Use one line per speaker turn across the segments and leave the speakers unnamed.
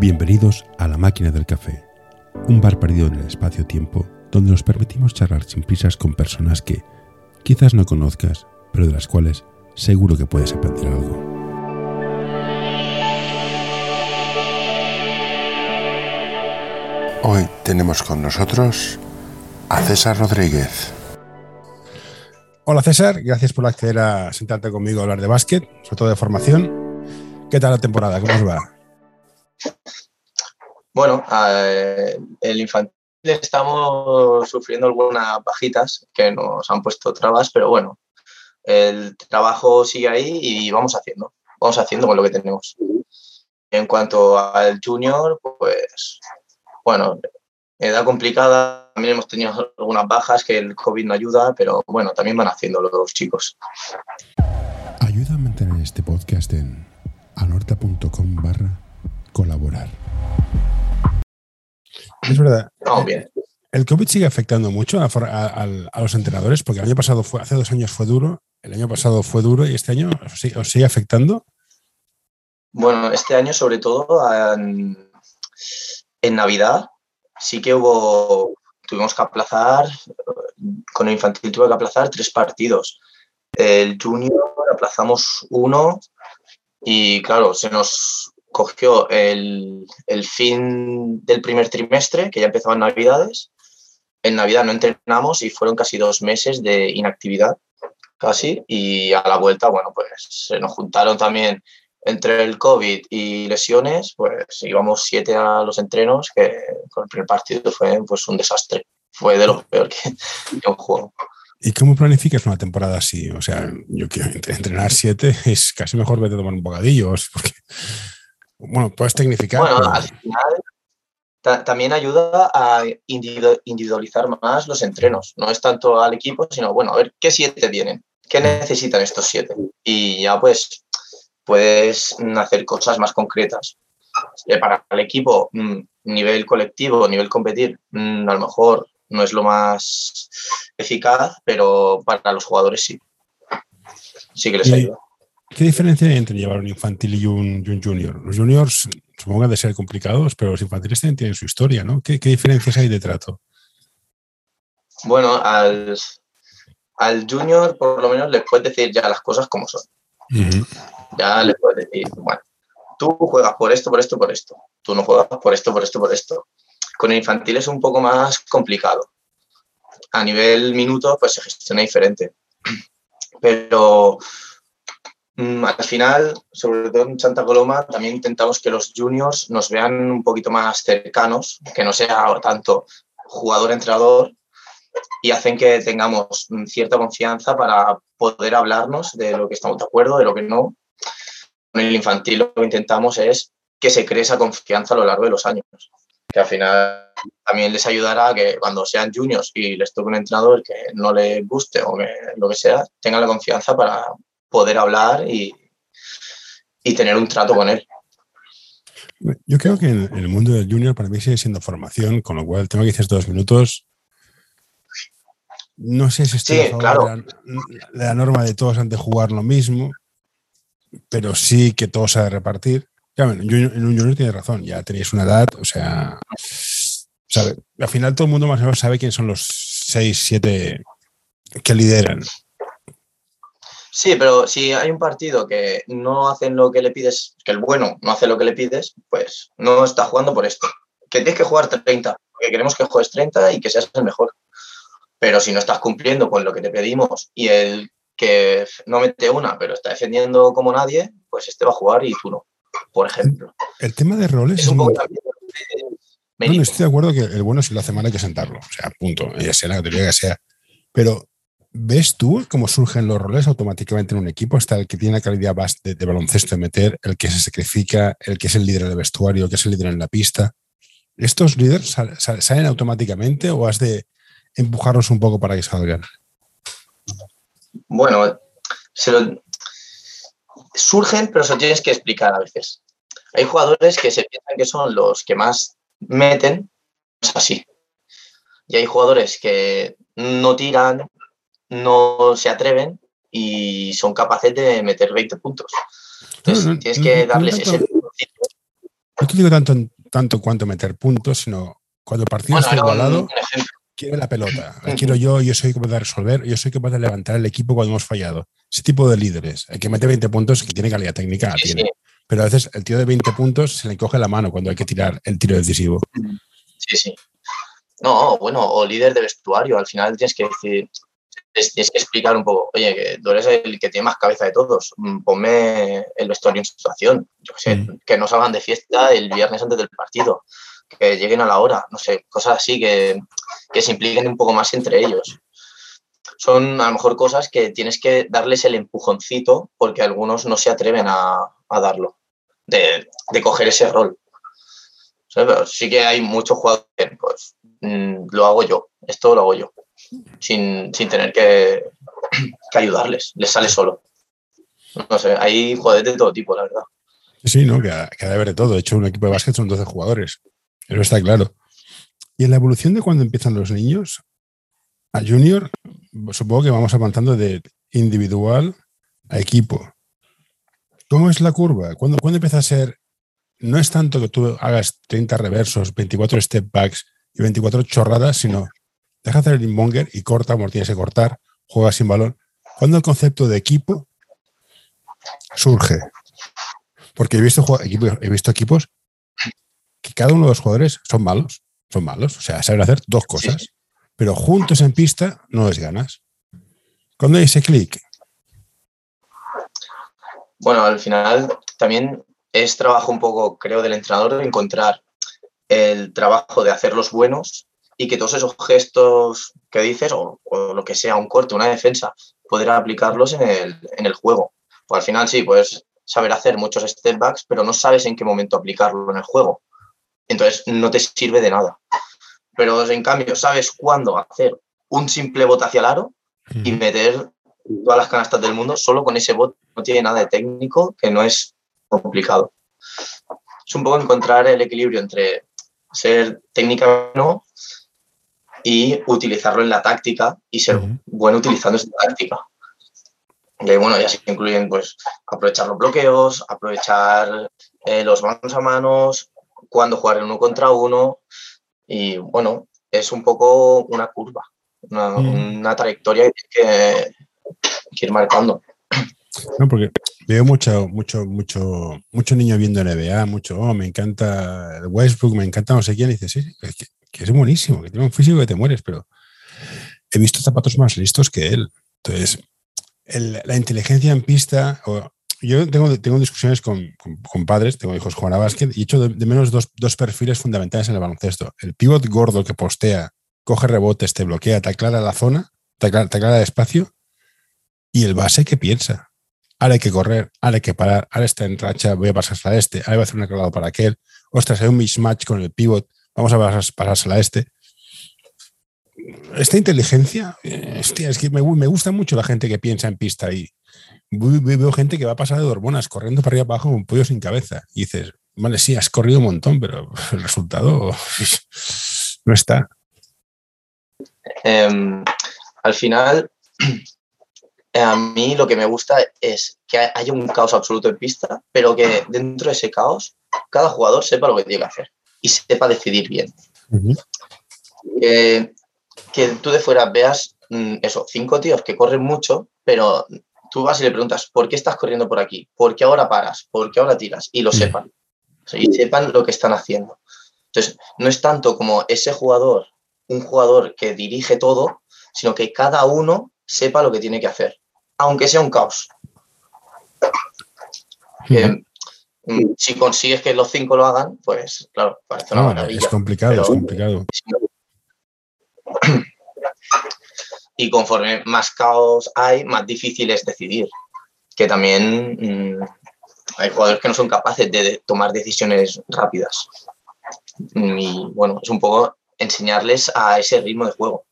Bienvenidos a La Máquina del Café, un bar perdido en el espacio-tiempo donde nos permitimos charlar sin prisas con personas que quizás no conozcas, pero de las cuales seguro que puedes aprender algo.
Hoy tenemos con nosotros a César Rodríguez.
Hola César, gracias por acceder a sentarte conmigo a hablar de básquet, sobre todo de formación. ¿Qué tal la temporada? ¿Cómo os va?
Bueno, eh, el infantil estamos sufriendo algunas bajitas que nos han puesto trabas, pero bueno, el trabajo sigue ahí y vamos haciendo, vamos haciendo con lo que tenemos. En cuanto al junior, pues bueno, edad complicada, también hemos tenido algunas bajas que el COVID no ayuda, pero bueno, también van haciendo los chicos.
Ayuda a mantener este podcast en anorta.com barra colaborar. Es verdad.
bien.
¿El COVID sigue afectando mucho a, los entrenadores? Porque el año pasado fue, hace dos años fue duro, el año pasado fue duro y este año os sigue, afectando.
Bueno, este año sobre todo en, Navidad sí que hubo, tuvimos que aplazar, con el infantil tuve que aplazar tres partidos. El junior aplazamos uno y claro, se nos cogió el, fin del primer trimestre, que ya empezaban Navidades. En Navidad no entrenamos y fueron casi dos meses de inactividad, casi. Y a la vuelta, bueno, pues se nos juntaron también entre el COVID y lesiones, pues íbamos siete a los entrenos, que con el primer partido fue pues, un desastre. Fue de lo peor que, un juego.
¿Y cómo planificas una temporada así? O sea, yo quiero entrenar siete, es casi mejor vete a tomar un bocadillo, porque bueno, puedes tecnificar.
Bueno, al final también ayuda a individualizar más los entrenos. No es tanto al equipo, sino, bueno, a ver qué siete tienen, qué necesitan estos siete. Y ya pues puedes hacer cosas más concretas. Eh, para el equipo, mm, nivel colectivo, nivel competir, mm, a lo mejor no es lo más eficaz, pero para los jugadores sí. Sí que les ayuda.
¿Qué diferencia hay entre llevar un infantil y un, junior? Los juniors supongo que de ser complicados, pero los infantiles también tienen su historia, ¿no? ¿Qué, diferencias hay de trato?
Bueno, al, junior por lo menos le puedes decir ya las cosas como son. Ya le puedes decir, bueno, tú juegas por esto, por esto, por esto. Tú no juegas por esto, por esto, por esto. Con el infantil es un poco más complicado. A nivel minutos, pues se gestiona diferente. Pero al final, sobre todo en Santa Coloma, también intentamos que los juniors nos vean un poquito más cercanos, que no sea tanto jugador-entrenador, y hacen que tengamos cierta confianza para poder hablarnos de lo que estamos de acuerdo, de lo que no. Con el infantil lo que intentamos es que se cree esa confianza a lo largo de los años, que al final también les ayudará a que cuando sean juniors y les toque un entrenador que no les guste o lo que sea, tengan la confianza para poder hablar y, tener un trato con él.
Yo creo que en el mundo del junior para mí sigue siendo formación, con lo cual tengo que decir dos minutos. No sé si estoy a favor de, la, norma de todos antes de jugar lo mismo, pero sí que todos se de repartir. en un junior tiene razón, ya tenéis una edad, o sea, al final todo el mundo más o menos sabe quiénes son los seis, siete que lideran.
Sí, pero si hay un partido que no hacen lo que le pides, que el bueno no hace lo que le pides, pues no está jugando por esto. Que tienes que jugar 30, porque queremos que juegues 30 y que seas el mejor. Pero si no estás cumpliendo con lo que te pedimos y el que no mete una, pero está defendiendo como nadie, pues este va a jugar y tú no, por ejemplo.
El tema de roles es un poco No, estoy de acuerdo que el bueno si lo hace mal hay que sentarlo, o sea, punto, ya sea la categoría que sea. Pero ¿Ves tú cómo surgen los roles automáticamente en un equipo? Está el que tiene la calidad de, de, baloncesto de meter, el que se sacrifica, el que es el líder del vestuario, el que es el líder en la pista. ¿Estos líderes salen automáticamente o has de empujarlos un poco para que salgan?
Bueno, surgen, pero se lo tienes que explicar a veces. Hay jugadores que se piensan que son los que más meten, es así. Y hay jugadores que no tiran, no se atreven y son capaces de meter 20 puntos. Entonces, tienes que darles ese.
No te digo tanto, tanto cuanto meter puntos, sino cuando el partido está igualado, quiere la pelota. Quiero yo, yo soy capaz de resolver, yo soy capaz de levantar el equipo cuando hemos fallado. Ese tipo de líderes. El que mete 20 puntos, que tiene calidad técnica, tiene. Pero a veces el tío de 20 puntos se le coge la mano cuando hay que tirar el tiro decisivo.
Sí, sí. No, bueno, o líder de vestuario. Al final tienes que decir, tienes que explicar un poco, oye, que tú eres el que tiene más cabeza de todos, mm, ponme el vestuario en situación, yo sé, mm. que no salgan de fiesta el viernes antes del partido, que lleguen a la hora, no sé, cosas así que, que se impliquen un poco más entre ellos. Son a lo mejor cosas que tienes que darles el empujoncito porque algunos no se atreven a, a darlo, de, de, coger ese rol. sí que hay muchos jugadores, pues mm, lo hago yo, esto lo hago yo sin, tener que, ayudarles, les sale solo. No sé, hay jugadores de todo tipo, la verdad.
Sí, ¿no? Que, que de haber de todo. De hecho, un equipo de básquet son 12 jugadores. Eso está claro. Y en la evolución de cuando empiezan los niños, a junior, supongo que vamos avanzando de individual a equipo. ¿Cómo es la curva? ¿Cuándo, ¿Cuándo empieza a ser? No es tanto que tú hagas 30 reversos, 24 step backs y 24 chorradas, sino deja hacer el inmonger y corta como tienes que cortar, juega sin balón. Cuando el concepto de equipo surge? Porque he visto, he visto equipos que cada uno de los jugadores son malos, son malos, o sea, saben hacer dos cosas, pero juntos en pista no les ganas. ¿Cuándo hay ese clic?
Bueno, al final también es trabajo un poco, creo, del entrenador de encontrar el trabajo de hacerlos buenos y que todos esos gestos que dices, o, lo que sea, un corte, una defensa, poder aplicarlos en el, en el juego. Pues al final sí, puedes saber hacer muchos step backs, pero no sabes en qué momento aplicarlo en el juego. Entonces no te sirve de nada. Pero en cambio, sabes cuándo hacer un simple bot hacia el aro y meter todas las canastas del mundo solo con ese bot. No tiene nada de técnico, que no es complicado. Es un poco encontrar el equilibrio entre ser técnica no y utilizarlo en la táctica y ser bueno utilizando esa táctica. Y bueno, ya se incluyen pues aprovechar los bloqueos, aprovechar eh, los manos a manos, cuando jugar en uno contra uno y bueno, es un poco una curva, una, trayectoria que, que ir marcando.
No, porque veo mucho, mucho, mucho, mucho niño viendo NBA, mucho, oh, me encanta Westbrook, me encanta no sé quién, y dices, sí, es que que es buenísimo, que tiene un físico que te mueres, pero he visto zapatos más listos que él. Entonces, la inteligencia en pista, yo tengo, tengo discusiones con, con, padres, tengo hijos jugando a básquet y he hecho de, menos dos, dos, perfiles fundamentales en el baloncesto. El pivot gordo que postea, coge rebotes, te bloquea, te aclara la zona, te aclara, el espacio, y el base que piensa. Ahora hay que correr, ahora hay que parar, ahora está en racha, voy a pasar hasta este, ahora voy a hacer un aclarado para aquel. Ostras, hay un mismatch con el pivot Vamos a pasársela a este. Esta inteligencia, hostia, es que me, gusta mucho la gente que piensa en pista y veo gente que va a pasar de hormonas corriendo para arriba abajo con un pollo sin cabeza. Y dices, vale, sí, has corrido un montón, pero el resultado no está.
Em, al final, a mí lo que me gusta es que haya un caos absoluto en pista, pero que dentro de ese caos cada jugador sepa lo que tiene que hacer y sepa decidir bien. que tú de fuera veas mm, eso, cinco tíos que corren mucho, pero tú vas y le preguntas, ¿por qué estás corriendo por aquí? ¿Por qué ahora paras? ¿Por qué ahora tiras? Y lo sepan. y sepan lo que están haciendo. Entonces, no es tanto como ese jugador, un jugador que dirige todo, sino que cada uno sepa lo que tiene que hacer, aunque sea un caos. Mm, si consigues que los cinco lo hagan, pues claro, parece una maravilla.
Es complicado, es complicado.
Y conforme más caos hay, más difícil es decidir. Que también mm, hay jugadores que no son capaces de tomar decisiones rápidas. Y bueno, es un poco enseñarles a ese ritmo de juego.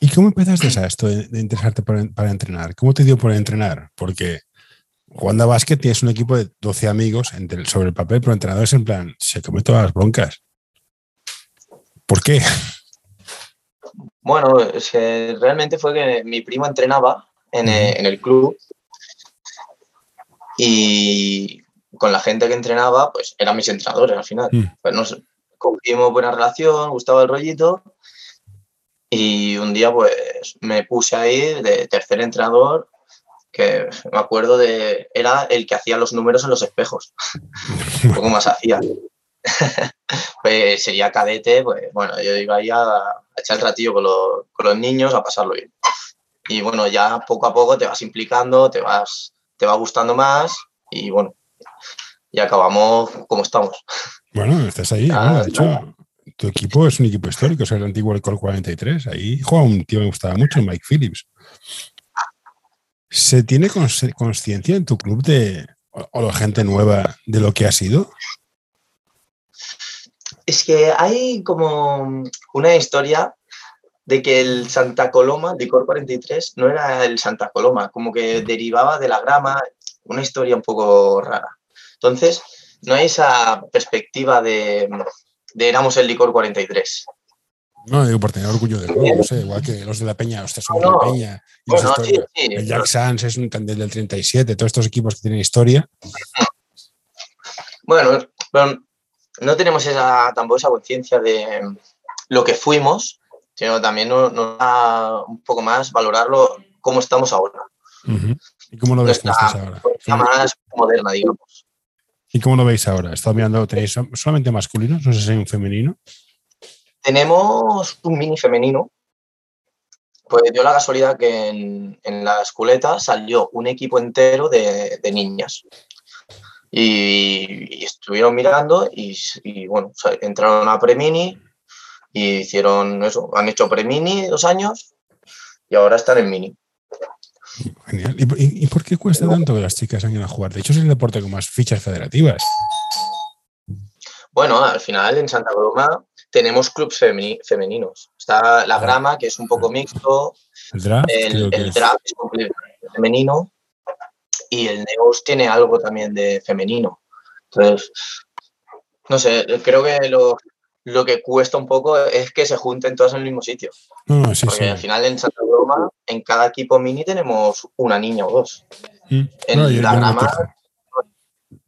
¿Y cómo empezaste a esto de, interesarte para, entrenar? ¿Cómo te dio por entrenar? Porque jugando a básquet tienes un equipo de 12 amigos sobre el papel, pero entrenadores en plan, se come todas las broncas. ¿Por qué?
Bueno, realmente fue que mi primo entrenaba en, el club y con la gente que entrenaba, pues eran mis entrenadores al final. Mm. Pues nos cogimos buena relación, gustaba el rollito. Y un día, pues me puse ahí de tercer entrenador, que me acuerdo de. Era el que hacía los números en los espejos. un poco más hacía. pues sería cadete, pues bueno, yo iba ahí a, echar el ratillo con los, con los niños, a pasarlo bien. Y bueno, ya poco a poco te vas implicando, te vas, te va gustando más y bueno, y acabamos como estamos.
Bueno, estás ahí, De hecho, tu equipo es un equipo histórico, es el antiguo Col 43. Ahí juega un tío que me gustaba mucho, Mike Phillips. ¿Se tiene conciencia en tu club de, o la gente nueva de lo que ha sido?
Es que hay como una historia de que el Santa Coloma, Licor 43, no era el Santa Coloma, como que derivaba de la grama, una historia un poco rara. Entonces, no hay esa perspectiva de, éramos el licor 43.
No, digo por tener orgullo de nuevo, no sé, igual que los de la Peña, ustedes son de la Peña. el Jack Sands es un candel del 37, todos estos equipos que tienen historia.
Bueno, no tenemos esa, tampoco esa conciencia de lo que fuimos, sino también nos, da un poco más valorarlo cómo estamos ahora.
¿Y cómo lo ves ahora?
más moderna, digamos.
¿Y cómo lo veis ahora? Estado mirando, ¿tenéis solamente masculinos? No sé si hay un femenino.
Tenemos un mini femenino. Pues dio la casualidad que en, la esculeta salió un equipo entero de, niñas. Y, estuvieron mirando y, bueno, entraron a Premini y hicieron eso. Han hecho Premini dos años y ahora están en Mini.
Genial. ¿Y, por qué cuesta tanto que las chicas salgan a jugar? De hecho, es el deporte con más fichas federativas.
Bueno, al final en Santa Coloma tenemos clubes femeninos. Está la ah. grama, que es un poco mixto. El draft, el, es. femenino. Y el Neos tiene algo también de femenino. Entonces, no sé, creo que lo, lo que cuesta un poco es que se junten todas en el mismo sitio. Porque al final en Santa Roma, en cada equipo mini tenemos una niña o dos. Mm. En
la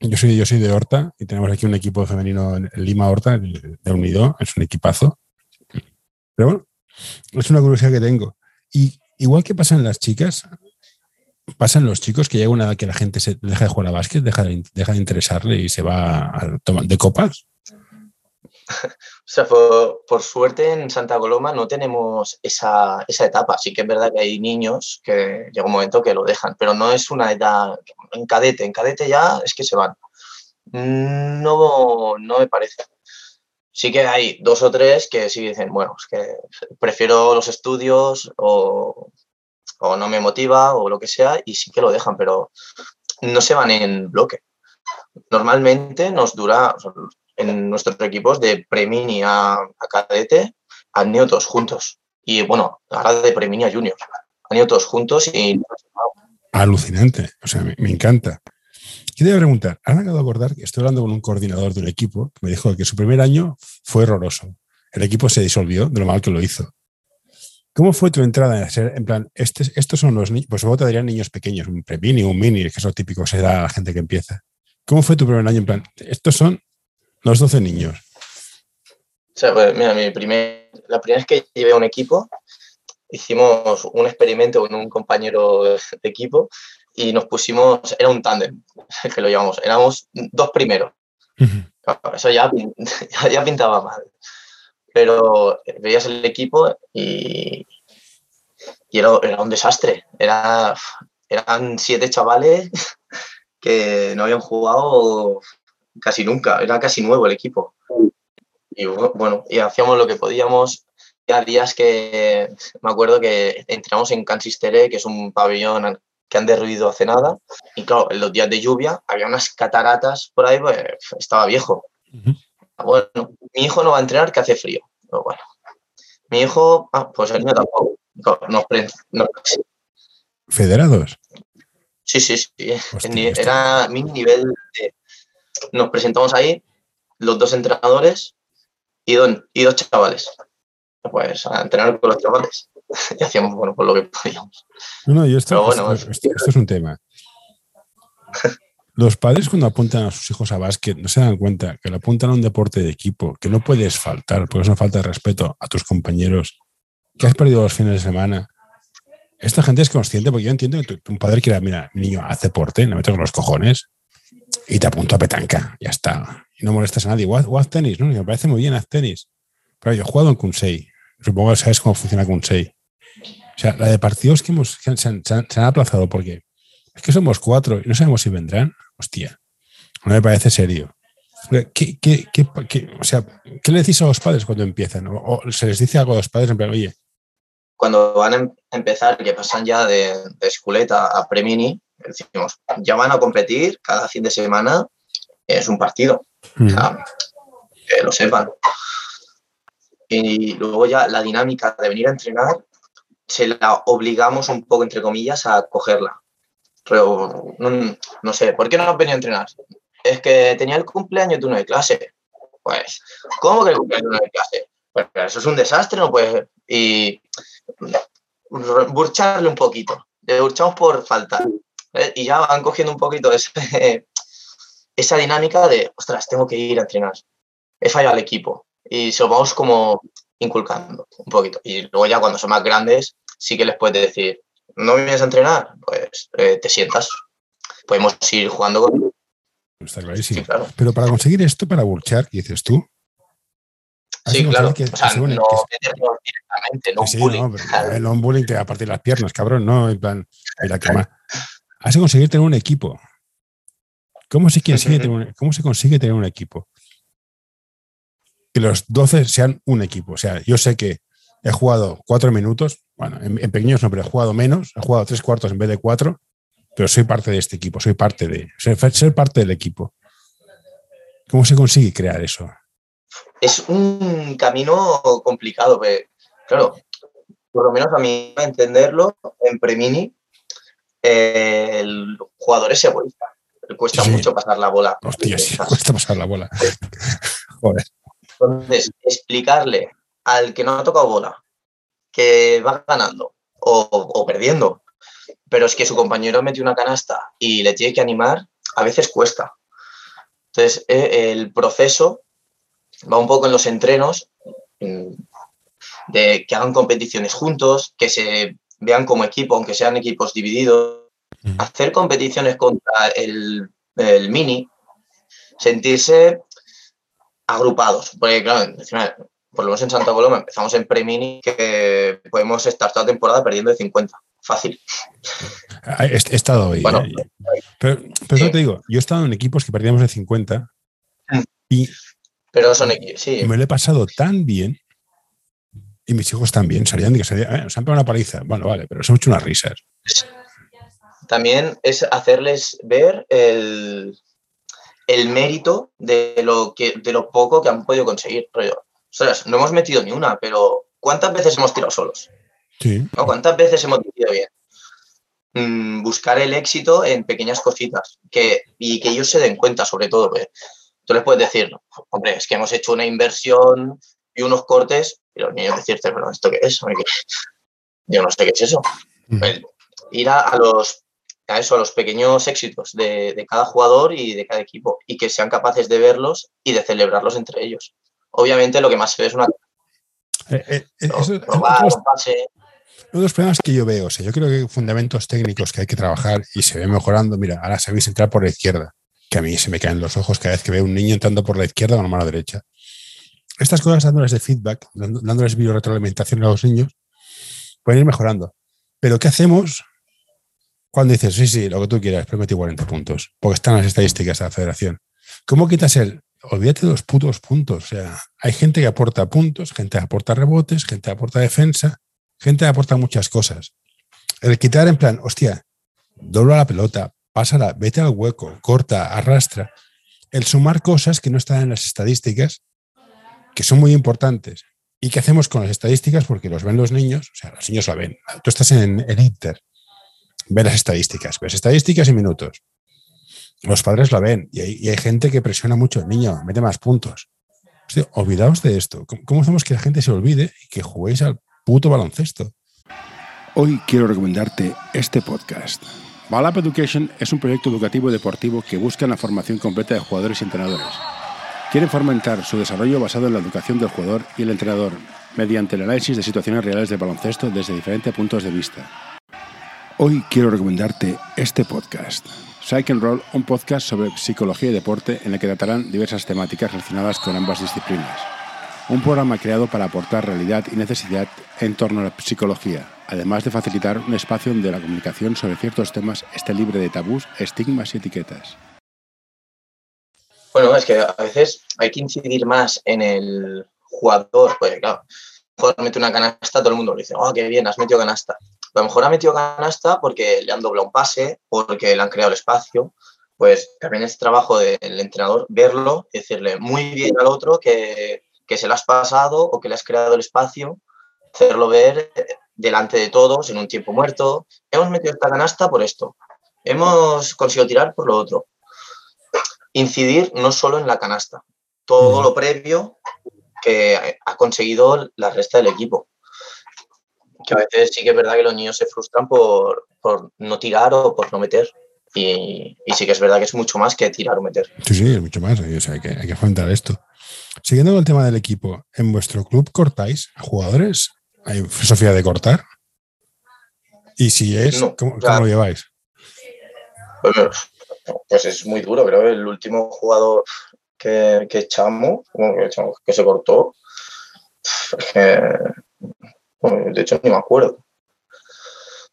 yo, soy, yo soy de Horta y tenemos aquí un equipo femenino en Lima Horta, de Unido, es un equipazo. Pero bueno, es una curiosidad que tengo. Y igual que pasan las chicas, pasan los chicos que llega una edad que la gente se deja de jugar a básquet, deja de, deja de interesarle y se va a tomar de copas.
Sea, por, suerte en Santa Coloma no tenemos esa, etapa. Sí que es verdad que hay niños que llega un momento que lo dejan, pero no es una edad en cadete. En cadete ya es que se van. No, no me parece. Sí que hay dos o tres que sí dicen, bueno, es que prefiero los estudios o, o no me motiva o lo que sea y sí que lo dejan, pero no se van en bloque. Normalmente nos dura, en nuestros equipos de Premini a, a cadete han ido todos juntos. Y bueno, ahora de Premini a Junior. Han ido todos juntos y...
Alucinante, o sea, me, encanta. Quería preguntar, ahora acabo de acordar que estoy hablando con un coordinador de un equipo que me dijo que su primer año fue horroroso. El equipo se disolvió de lo mal que lo hizo. ¿Cómo fue tu entrada en ser, en plan, este, estos son los niños, pues luego te darían niños pequeños, un premini, un mini, que es lo típico que se da a la gente que empieza. ¿Cómo fue tu primer año? En plan, estos son los 12 niños.
O sea, pues, mira, mi primer, la primera vez que llevé a un equipo, hicimos un experimento con un compañero de equipo y nos pusimos, era un tándem, que lo llamamos, éramos dos primeros. Eso ya, ya, pintaba mal. Pero veías el equipo y, y era, era, un desastre. Era, eran siete chavales que no habían jugado casi nunca, era casi nuevo el equipo. Y bueno, y hacíamos lo que podíamos. Ya días que me acuerdo que entramos en Cansistere, que es un pabellón que han derruido hace nada. Y claro, en los días de lluvia había unas cataratas por ahí, pues estaba viejo. Bueno, mi hijo no va a entrenar que hace frío. Pero bueno, mi hijo, ah, pues el mío tampoco.
¿Federados?
Sí, sí, sí. Era mi nivel de, nos presentamos ahí, los dos entrenadores y, dos chavales. Pues a entrenar con los chavales. y hacíamos, bueno, por lo que podíamos.
No, no, esto, esto, es un tema. los padres cuando apuntan a sus hijos a básquet no se dan cuenta que lo apuntan a un deporte de equipo, que no puedes faltar, porque es una falta de respeto a tus compañeros, que has perdido los fines de semana. Esta gente es consciente, porque yo entiendo que tu, padre quiera, mira, mi niño, haz deporte, no me con los cojones y te apunto a petanca, ya está. Y no molestas a nadie. O haz, tenis, ¿no? me parece muy bien, haz tenis. Pero yo he jugado en Kunsei. Supongo que sabes cómo funciona Kunsei. O sea, la de partidos que, hemos, se, han, aplazado porque es que somos cuatro y no sabemos si vendrán. Hostia, no me parece serio. ¿Qué, qué, o sea, ¿qué le decís a los padres cuando empiezan? ¿O, se les dice algo a los padres en plan?
Cuando van a em-, empezar, que pasan ya de, de esculeta a premini, decimos, ya van a competir cada fin de semana, es un partido. Mm. que lo sepan. Y luego ya la dinámica de venir a entrenar, se la obligamos un poco, entre comillas, a cogerla. Pero no, sé, ¿por qué no has venido a entrenar? Es que tenía el cumpleaños de uno de clase. Pues, ¿cómo que el cumpleaños de uno de clase? Pues eso es un desastre, no puede Y burcharle un poquito. Le burchamos por faltar. ¿Eh? Y ya van cogiendo un poquito esa dinámica de, ostras, tengo que ir a entrenar. He fallado al equipo. Y se lo vamos como inculcando un poquito. Y luego ya cuando son más grandes, sí que les puedes decir, ¿no vienes a entrenar? Pues eh, te sientas. Podemos ir jugando con...
Está clarísimo. Pero para conseguir esto, para burchar, ¿qué dices tú?
Sí, claro. o sea, no directamente, no
sí, bullying. No, no un bullying te va a partir las piernas, cabrón, no, en plan, mira, cama. Has de conseguir tener un equipo. ¿Cómo se, consigue tener un, ¿Cómo se consigue tener un equipo? Que los 12 sean un equipo. O sea, yo sé que he jugado cuatro minutos, bueno, en, pequeños no, pero he jugado menos, he jugado tres cuartos en vez de cuatro, pero soy parte de este equipo, soy parte de ser, ser parte del equipo. ¿Cómo se consigue crear eso?
Es un camino complicado, pero claro, por lo menos a mí entenderlo en Premini el jugador es egoísta. Le cuesta mucho pasar la bola.
Hostia, sí, cuesta pasar la bola. Joder.
Entonces, explicarle al que no ha tocado bola que va ganando o, perdiendo, pero es que su compañero metió una canasta y le tiene que animar, a veces cuesta. Entonces, eh, el proceso va un poco en los entrenos, mm, de que hagan competiciones juntos, que se vean como equipo, aunque sean equipos divididos, hacer competiciones contra el, mini, sentirse agrupados, porque claro, por lo menos en Santa Coloma empezamos en pre-mini que podemos estar toda temporada perdiendo de 50, fácil.
He, estado ahí. Bueno, eh, pero, pero te digo, yo he estado en equipos que perdíamos de 50 mm. y
pero son equipos, sí.
me lo he pasado tan bien y mis hijos también salían de que salían, eh, se han pegado una paliza. Bueno, vale, pero se han hecho unas risas.
También es hacerles ver el, mérito de lo, que, de lo poco que han podido conseguir. no hemos metido ni una, pero ¿cuántas veces hemos tirado solos?
Sí.
¿Cuántas veces hemos metido bien? Mm, buscar el éxito en pequeñas cositas que, y que ellos se den cuenta, sobre todo. tú les puedes decir, hombre, es que hemos hecho una inversión y unos cortes y los niños decirte, pero ¿esto qué es? Yo no sé qué es eso. Pues, ir a, los a eso, a los pequeños éxitos de, cada jugador y de cada equipo y que sean capaces de verlos y de celebrarlos entre ellos. Obviamente lo que más se ve es una...
Eh, eh, eh probar, uno de los problemas que yo veo, o sea, yo creo que hay fundamentos técnicos que hay que trabajar y se ve mejorando. Mira, ahora sabéis entrar por la izquierda, que a mí se me caen los ojos cada vez que veo un niño entrando por la izquierda o la mano derecha estas cosas dándoles de feedback, dándoles retroalimentación a los niños, pueden ir mejorando. Pero ¿qué hacemos cuando dices, sí, sí, lo que tú quieras, pero 40 puntos? Porque están las estadísticas de la federación. ¿Cómo quitas el, olvídate de los putos puntos? O sea, hay gente que aporta puntos, gente que aporta rebotes, gente que aporta defensa, gente que aporta muchas cosas. El quitar en plan, hostia, dobla la pelota, pásala, vete al hueco, corta, arrastra. El sumar cosas que no están en las estadísticas que son muy importantes. ¿Y qué hacemos con las estadísticas? Porque los ven los niños, o sea, los niños la ven. Tú estás en el Inter, ves las estadísticas, ves estadísticas y minutos. Los padres la ven y hay, gente que presiona mucho al niño, mete más puntos. olvidaos de esto. ¿Cómo, hacemos que la gente se olvide y que juguéis al puto baloncesto?
Hoy quiero recomendarte este podcast.
Balap Education es un proyecto educativo y deportivo que busca la formación completa de jugadores y entrenadores. Quieren fomentar su desarrollo basado en la educación del jugador y el entrenador, mediante el análisis de situaciones reales de baloncesto desde diferentes puntos de vista. Hoy quiero recomendarte este podcast. Psych and Roll, un podcast sobre psicología y deporte en el que tratarán diversas temáticas relacionadas con ambas disciplinas. Un programa creado para aportar realidad y necesidad en torno a la psicología, además de facilitar un espacio donde la comunicación sobre ciertos temas esté libre de tabús, estigmas y etiquetas.
Bueno, es que a veces hay que incidir más en el jugador, pues claro, jugador mete una canasta, todo el mundo le dice, oh, qué bien, has metido canasta. a lo mejor ha metido canasta porque le han doblado un pase, porque le han creado el espacio. Pues también es trabajo del entrenador verlo decirle muy bien al otro que que se lo has pasado o que le has creado el espacio, hacerlo ver delante de todos en un tiempo muerto. Hemos metido esta canasta por esto. Hemos conseguido tirar por lo otro. Incidir no solo en la canasta, todo lo previo que ha conseguido la resta del equipo. Que a veces sí que es verdad que los niños se frustran por, no tirar o por no meter. Y, sí que es verdad que es mucho más que tirar o meter.
Sí, sí, es mucho más. hay, que, hay que afrontar esto. Siguiendo con el tema del equipo, ¿en vuestro club cortáis a jugadores? ¿Hay filosofía de cortar? Y si es, ¿cómo, lo lleváis?
pues es muy duro, creo que el último jugador que, echamos, que, se cortó, de hecho ni me acuerdo.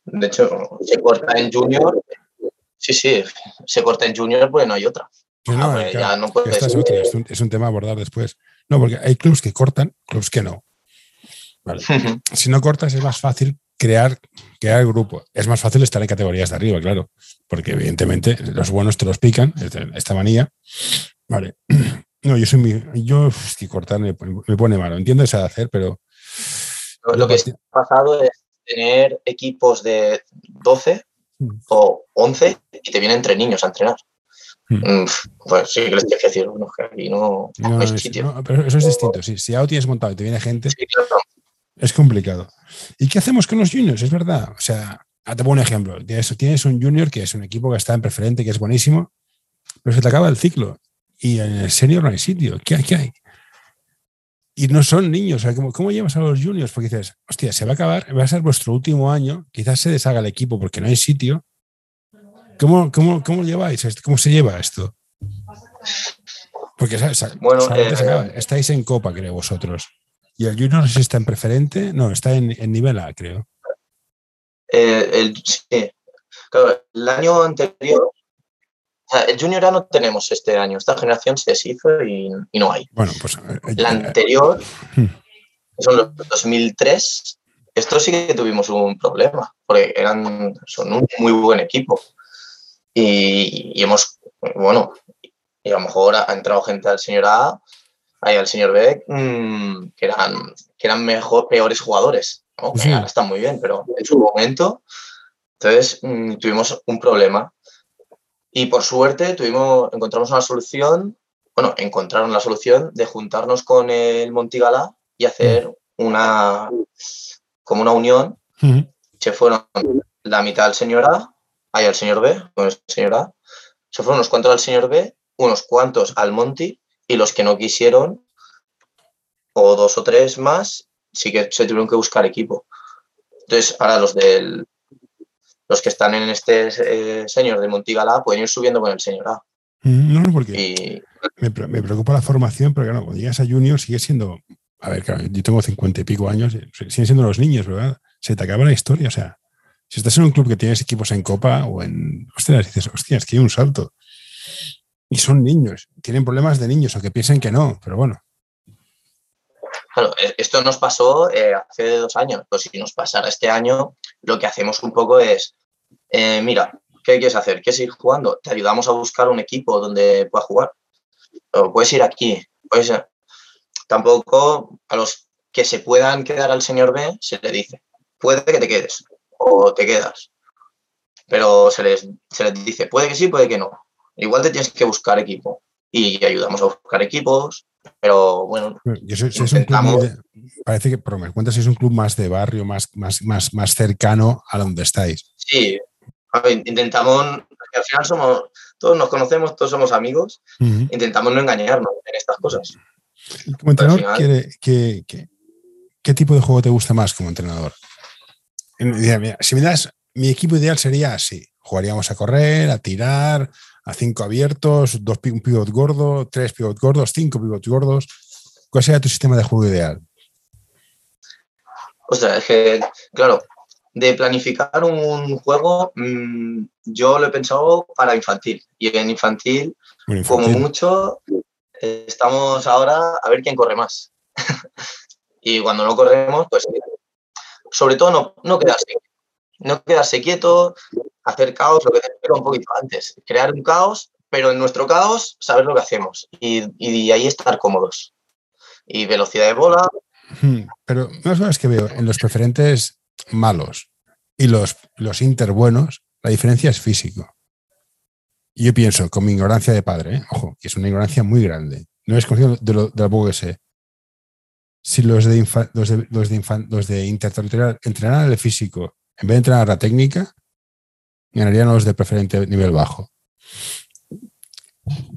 De hecho, se corta en Junior. Sí, sí, se corta en Junior porque no hay otra.
No, es, un, tema a abordar después. No, porque hay clubs que cortan, clubs que no. si no cortas es más fácil crear, crear grupo. Es más fácil estar en categorías de arriba, claro. Porque evidentemente los buenos te los pican, esta manía. Vale. No, yo soy mi, yo es que cortar me, pone malo. Entiendo esa de hacer, pero.
Lo, que ha pasado es tener equipos de 12 mm. o 11 y te vienen entre niños a entrenar. Mm, pues sí que les tienes que decir, bueno, que aquí no, no, hay sitio.
pero eso es distinto. Sí, si ya tienes montado y te viene gente, es complicado. ¿Y qué hacemos con los juniors? Es verdad. O sea, te pongo un ejemplo. Tienes, tienes un junior que es un equipo que está en preferente, que es buenísimo, pero se te acaba el ciclo. Y en el senior no hay sitio. ¿Qué hay? ¿Qué hay? Y no son niños. O sea, ¿cómo, ¿cómo, llevas a los juniors? Porque dices, hostia, se va a acabar, va a ser vuestro último año, quizás se deshaga el equipo porque no hay sitio ¿Cómo, cómo, cómo lleváis ¿Cómo se lleva esto? Porque bueno, eh, estáis en Copa, creo, vosotros. Y el Junior no sé si está en preferente, no, está en, nivel A, creo.
Eh, el, sí. Claro, el año anterior, el Junior A no tenemos este año, esta generación se deshizo y, no hay.
Bueno, pues.
Eh, la anterior, hmm. son los 2003, esto sí que tuvimos un problema, porque eran, son un muy buen equipo. Y, hemos, bueno, y a lo mejor ha, entrado gente al señor A, ahí al señor B, mm, que eran, que eran mejor, peores jugadores, ¿no? están muy bien, pero en su momento, entonces mm, tuvimos un problema. Y por suerte tuvimos, encontramos una solución, bueno, encontraron la solución de juntarnos con el Montigala y hacer mm. una, como una unión. Se fueron la mitad al señor A hay al señor B, con el señor A. Se fueron unos cuantos al señor B, unos cuantos al Monty y los que no quisieron, o dos o tres más, sí que se tuvieron que buscar equipo. Entonces, ahora los del los que están en este eh, señor de Montigala pueden ir subiendo con el señor A.
Mm, no, no, porque me, preocupa la formación, pero claro, cuando llegas a Junior sigue siendo, a ver, claro, yo tengo cincuenta y pico años, siguen siendo los niños, ¿verdad? Se te acaba la historia, o sea, si estás en un club que tienes equipos en Copa o en. Hostias, dices, hostias, que hay un salto. Y son niños, tienen problemas de niños, aunque piensen que no, pero bueno.
Claro, e, esto nos pasó eh, hace dos años. Pues si nos pasara este año, lo que hacemos un poco es: eh, mira, ¿qué quieres hacer? ¿Quieres ir jugando? Te ayudamos a buscar un equipo donde puedas jugar. O puedes ir aquí. Puedes, tampoco a los que se puedan quedar al señor B se le dice: puede que te quedes o te quedas. Pero se les, se les dice, puede que sí, puede que no. Igual te tienes que buscar equipo y ayudamos a buscar equipos, pero bueno.
parece que, pero me cuentas, es un club más de barrio, más, más, más, más cercano a donde estáis.
Sí, intentamos, al final somos, todos nos conocemos, todos somos amigos, intentamos no engañarnos en estas cosas.
Como entrenador, ¿qué, qué, tipo de juego te gusta más como entrenador? Si me das, mi equipo ideal sería así. Jugaríamos a correr, a tirar, a cinco abiertos, dos, un pivot gordo, tres pivot gordos, cinco pivot gordos. ¿Cuál sería tu sistema de juego ideal?
O sea, es que, claro, de planificar un juego, mm, yo lo he pensado para infantil. Y en infantil, como mucho, estamos ahora a ver quién corre más. y cuando no corremos, pues sobre todo no, no quedarse no quedarse quieto, hacer caos, lo que te un poquito antes, crear un caos, pero en nuestro caos saber lo que hacemos y, y ahí estar cómodos. Y velocidad de bola.
Hmm, pero más cosas que veo en los preferentes malos y los, los inter buenos, la diferencia es físico. Yo pienso, con mi ignorancia de padre, ¿eh? ojo, que es una ignorancia muy grande, no es consciente de lo, de poco que sé. Si los de, los de, los de, los de entrenaran el físico en vez de entrenar la técnica, ganarían los de preferente nivel bajo.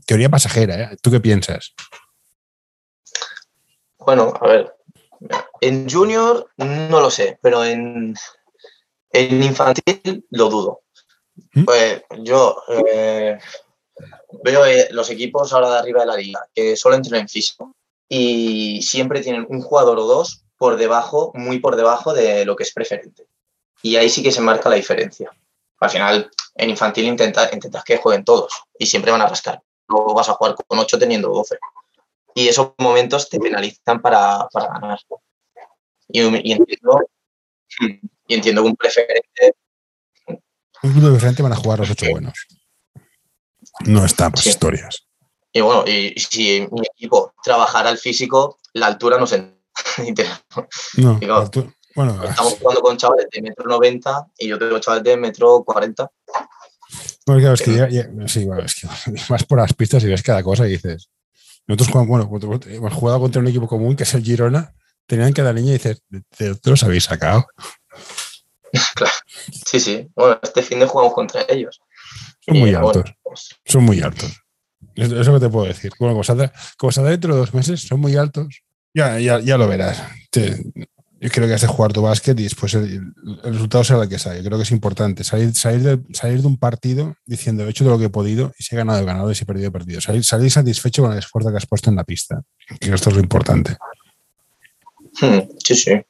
Teoría pasajera, ¿eh? ¿Tú qué piensas?
Bueno, a ver. En junior no lo sé, pero en, en infantil lo dudo. ¿Mm? Pues yo eh, veo eh, los equipos ahora de arriba de la liga que solo entrenan en físico y siempre tienen un jugador o dos por debajo, muy por debajo de lo que es preferente. Y ahí sí que se marca la diferencia. Al final, en infantil intenta, intentas que jueguen todos y siempre van a rascar. Luego vas a jugar con 8 teniendo 12. Y esos momentos te penalizan para, ganar. Y, entiendo, y entiendo que un preferente.
Un grupo preferente van a jugar los 8 buenos. No están las historias.
Y bueno, y si mi equipo trabajara el físico, la altura no se.
no, bueno,
estamos jugando con chavales de metro 90 y yo tengo chavales de metro 40.
Bueno, claro, es que, ya, sí, bueno, es que vas por las pistas y ves cada cosa y dices. Nosotros jugamos, bueno, hemos jugado contra un equipo común que es el Girona, tenían cada línea y dices, ¿te, los habéis sacado?
claro. Sí, sí. Bueno, este fin de jugamos contra ellos.
Son muy altos. Pues son muy altos. Eso es lo que te puedo decir. Bueno, como saldrá, dentro de dos meses, son muy altos. Ya, ya, ya lo verás. Te, yo creo que has de jugar tu básquet y después el, resultado será el que sale. Creo que es importante salir, salir, de, salir de un partido diciendo he hecho todo lo que he podido y si he ganado, he ganado y si he perdido, he perdido. Salir, salir satisfecho con el esfuerzo que has puesto en la pista. Que esto es lo importante.
Hmm, sí, sí.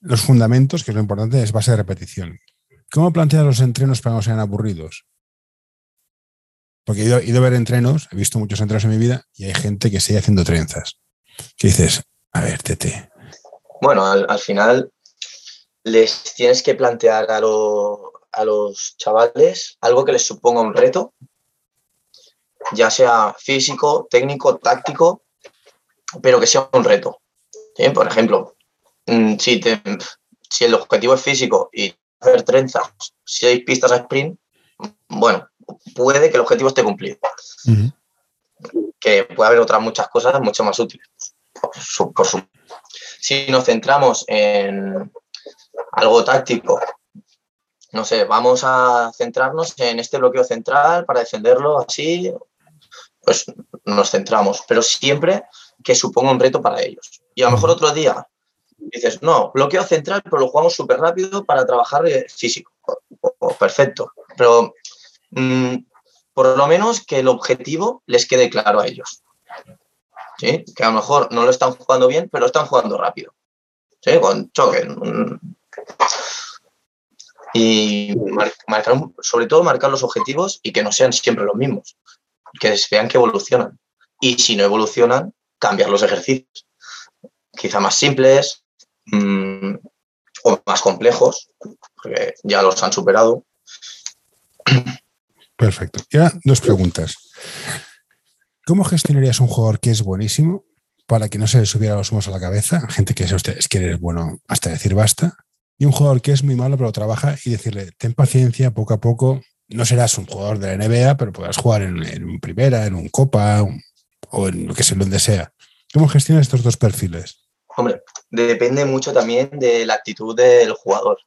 Los fundamentos, que es lo importante, es base de repetición. ¿Cómo planteas los entrenos para que no sean aburridos? Porque he ido, he ido, a ver entrenos, he visto muchos entrenos en mi vida y hay gente que sigue haciendo trenzas. Que dices, a ver, tete,
bueno, al, final les tienes que plantear a, a los chavales algo que les suponga un reto, ya sea físico, técnico, táctico, pero que sea un reto. Por ejemplo, mm, si, si el objetivo es físico y hacer trenzas, seis pistas a sprint, bueno, puede que el objetivo esté cumplido. Que puede haber otras muchas cosas mucho más útiles, por, su, si nos centramos en algo táctico, no sé, vamos a centrarnos en este bloqueo central para defenderlo así, pues nos centramos, pero siempre que suponga un reto para ellos. Y a lo mejor otro día dices, no, bloqueo central, pero lo jugamos súper rápido para trabajar físico. perfecto. Pero mm, por lo menos que el objetivo les quede claro a ellos que a lo mejor no lo están jugando bien, pero están jugando rápido, ¿sí? con choque. Y marcar, sobre todo marcar los objetivos y que no sean siempre los mismos, que vean que evolucionan. Y si no evolucionan, cambiar los ejercicios. Quizá más simples mm, o más complejos, porque ya los han superado.
Perfecto. Ya dos preguntas. ¿Cómo gestionarías un jugador que es buenísimo para que no se le subiera los humos a la cabeza? Gente que es, es que eres bueno hasta decir basta. Y un jugador que es muy malo pero trabaja y decirle, ten paciencia, poco a poco. No serás un jugador de la NBA, pero podrás jugar en, un primera, en un copa o en lo que sea, donde sea. ¿Cómo gestionas estos dos perfiles?
Hombre, depende mucho también de la actitud del jugador.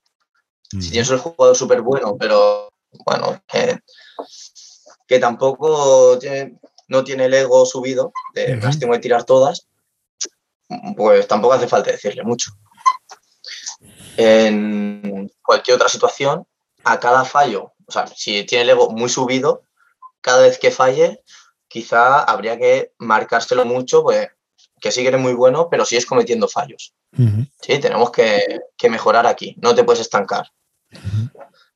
Si tienes un jugador súper bueno, pero bueno, que, tampoco no tiene el ego subido de las tengo que tirar todas, pues tampoco hace falta decirle mucho. En cualquier otra situación, a cada fallo, o sea, si tiene el ego muy subido, cada vez que falle, quizá habría que marcárselo mucho, pues que sí que eres muy bueno, pero sigues cometiendo fallos. Sí, tenemos que, mejorar aquí, no te puedes estancar.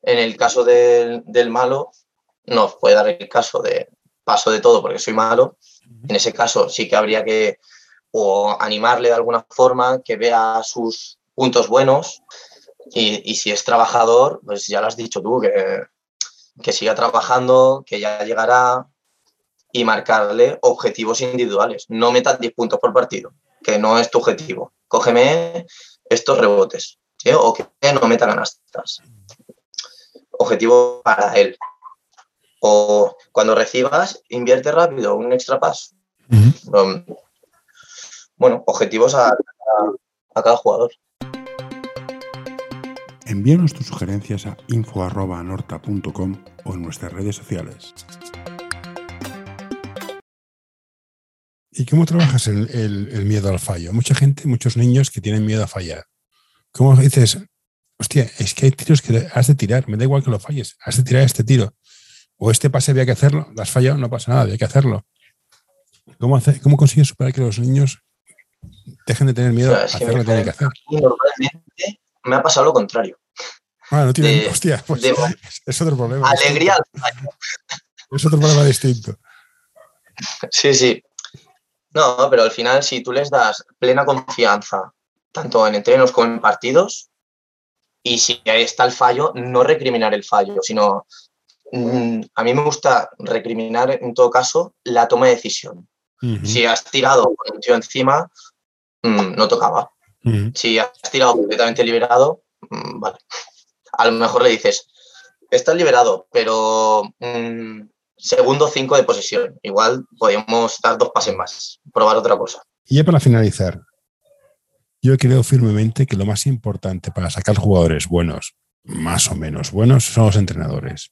En el caso del, malo, no puede dar el caso de paso de todo porque soy malo. En ese caso sí que habría que o animarle de alguna forma, que vea sus puntos buenos y, si es trabajador, pues ya lo has dicho tú, que, que siga trabajando, que ya llegará y marcarle objetivos individuales. No metas 10 puntos por partido, que no es tu objetivo. Cógeme estos rebotes o que no meta canastas. Objetivo para él. O cuando recibas, invierte rápido un extra pass. Bueno, objetivos a, cada jugador.
Envíanos tus sugerencias a info.norta.com o en nuestras redes sociales.
¿Y cómo trabajas el, miedo al fallo? Mucha gente, muchos niños que tienen miedo a fallar. ¿Cómo dices, hostia, es que hay tiros que has de tirar, me da igual que lo falles, has de tirar este tiro? O este pase había que hacerlo, lo has fallado, no pasa nada, había que hacerlo. ¿Cómo, hace, cómo consigues superar que los niños dejen de tener miedo a hacer lo que tienen que hacer.
Normalmente me ha pasado lo contrario.
Ah, no tiene. hostia, pues es otro problema.
Alegría
Es otro problema distinto.
Sí, sí. No, pero al final, si tú les das plena confianza, tanto en entrenos como en partidos, y si ahí está el fallo, no recriminar el fallo, sino a mí me gusta recriminar en todo caso la toma de decisión. Si has tirado con un tío encima, mm, no tocaba. Si has tirado completamente liberado, mm, vale. A lo mejor le dices, estás liberado, pero mm, segundo cinco de posesión. Igual podemos dar dos pases más, probar otra cosa.
Y ya para finalizar, yo creo firmemente que lo más importante para sacar jugadores buenos, más o menos buenos, son los entrenadores.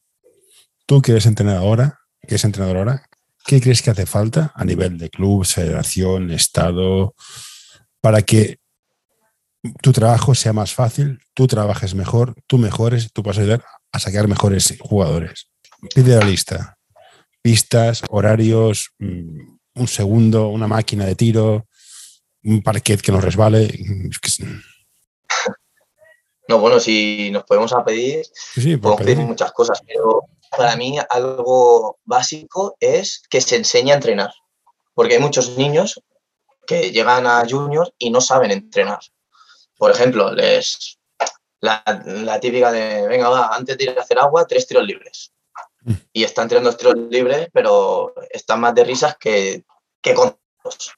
Tú que eres entrenadora, que es entrenadora, ¿Qué crees que hace falta a nivel de club, federación, Estado, para que tu trabajo sea más fácil, tú trabajes mejor, tú mejores, tú puedas ayudar a sacar mejores jugadores? Pide la lista. Pistas, horarios, mm, un segundo, una máquina de tiro, un parquet que nos resbale.
No, bueno, si nos podemos a pedir, podemos pedir muchas cosas, pero para mí algo básico es que se enseñe a entrenar, porque hay muchos niños que llegan a junior y no saben entrenar. Por ejemplo, les la, típica de, venga, va, antes de ir a hacer agua, tres tiros libres. Mm. Y están tirando tiros libres, pero están más de risas que, que con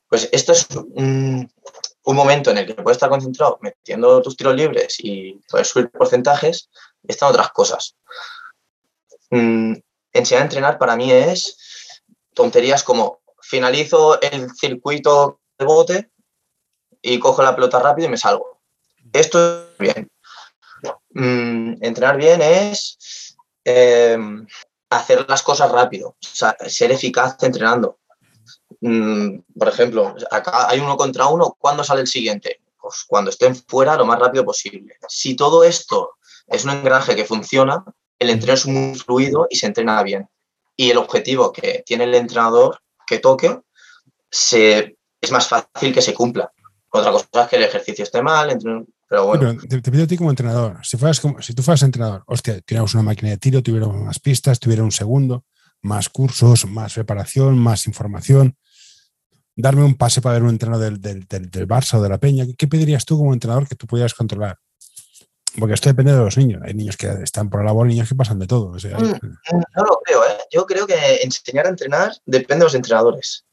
Pues esto es un, un, momento en el que puedes estar concentrado metiendo tus tiros libres y puedes subir porcentajes, y están otras cosas. Mm, enseñar a entrenar para mí es tonterías como finalizo el circuito de bote y cojo la pelota rápido y me salgo. Esto es bien. Mm, entrenar bien es em, hacer las cosas rápido, ser eficaz entrenando. Mm, por ejemplo, acá hay uno contra uno, ¿cuándo sale el siguiente? Pues cuando estén fuera lo más rápido posible. Si todo esto es un engranaje que funciona, el entreno es muy fluido y se entrena bien. Y el objetivo que tiene el entrenador que toque se, es más fácil que se cumpla. Otra cosa es que el ejercicio esté mal, pero bueno.
te, pido a ti como entrenador, si, fueras si tú fueras entrenador, hostia, tuviéramos una máquina de tiro, tuviéramos más pistas, tuviera un segundo, más cursos, más preparación, más información, darme un pase para ver un entreno del, del, del Barça o de la Peña, ¿qué pedirías tú como entrenador que tú pudieras controlar? Porque esto depende de los niños. Hay niños que están por la labor niños que pasan de todo. Mm,
mm, no lo creo, ¿eh? Yo creo que enseñar a entrenar depende de los entrenadores.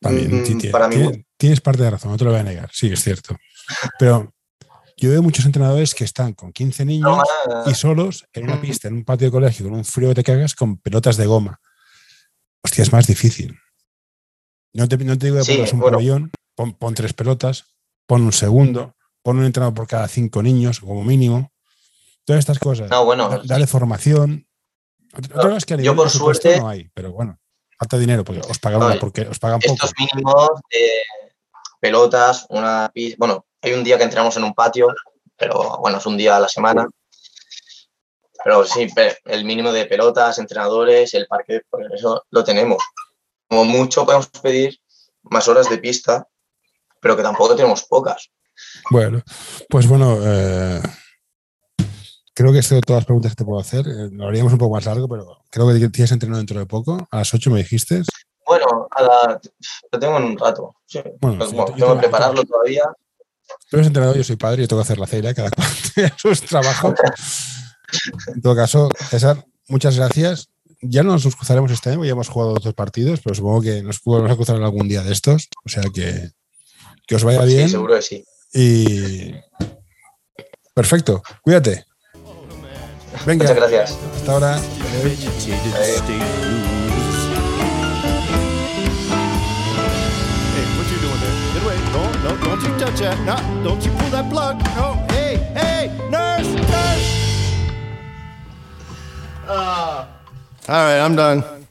También, mm, para mí. Tienes, parte de razón, no te lo voy a negar. Sí, es cierto. Pero yo veo muchos entrenadores que están con 15 niños y solos en una pista, en un patio de colegio, con un frío que te cagas, con pelotas de goma. Hostia, es más difícil. No te, no te digo que pongas un pabellón, pon tres pelotas, pon un segundo pon un entrenador por cada cinco niños, como mínimo. Todas estas cosas.
No, bueno,
Dale formación.
yo por suerte
no hay, pero bueno, falta dinero porque os pagan, porque os pagan poco.
Estos mínimos de pelotas, una bueno, hay un día que entramos en un patio, pero bueno, es un día a la semana. Pero sí, el mínimo de pelotas, entrenadores, el parque, pues eso lo tenemos. Como mucho podemos pedir más horas de pista, pero que tampoco tenemos pocas.
Bueno, pues bueno, eh, creo que esto de todas las preguntas que te puedo hacer. Eh, lo haríamos un poco más largo, pero creo que tienes entrenado dentro de poco. A las 8 me dijiste.
Bueno, a lo tengo en un rato. Bueno, pues, tengo que prepararlo todavía.
Tú eres entrenador, yo soy padre y tengo que hacer la ceira, cada cual tiene sus trabajos. en todo caso, César, muchas gracias. Ya no nos cruzaremos este año, ya hemos jugado dos partidos, pero supongo que nos vamos a cruzar en algún día de estos. O sea que, que os vaya bien.
Sí, seguro que sí.
Y perfecto, cuídate. Venga.
Muchas gracias.
Hasta ahora. No, don't you touch that. No, don't you pull that plug. No, hey, hey, nurse, nurse. Uh. All right, I'm done.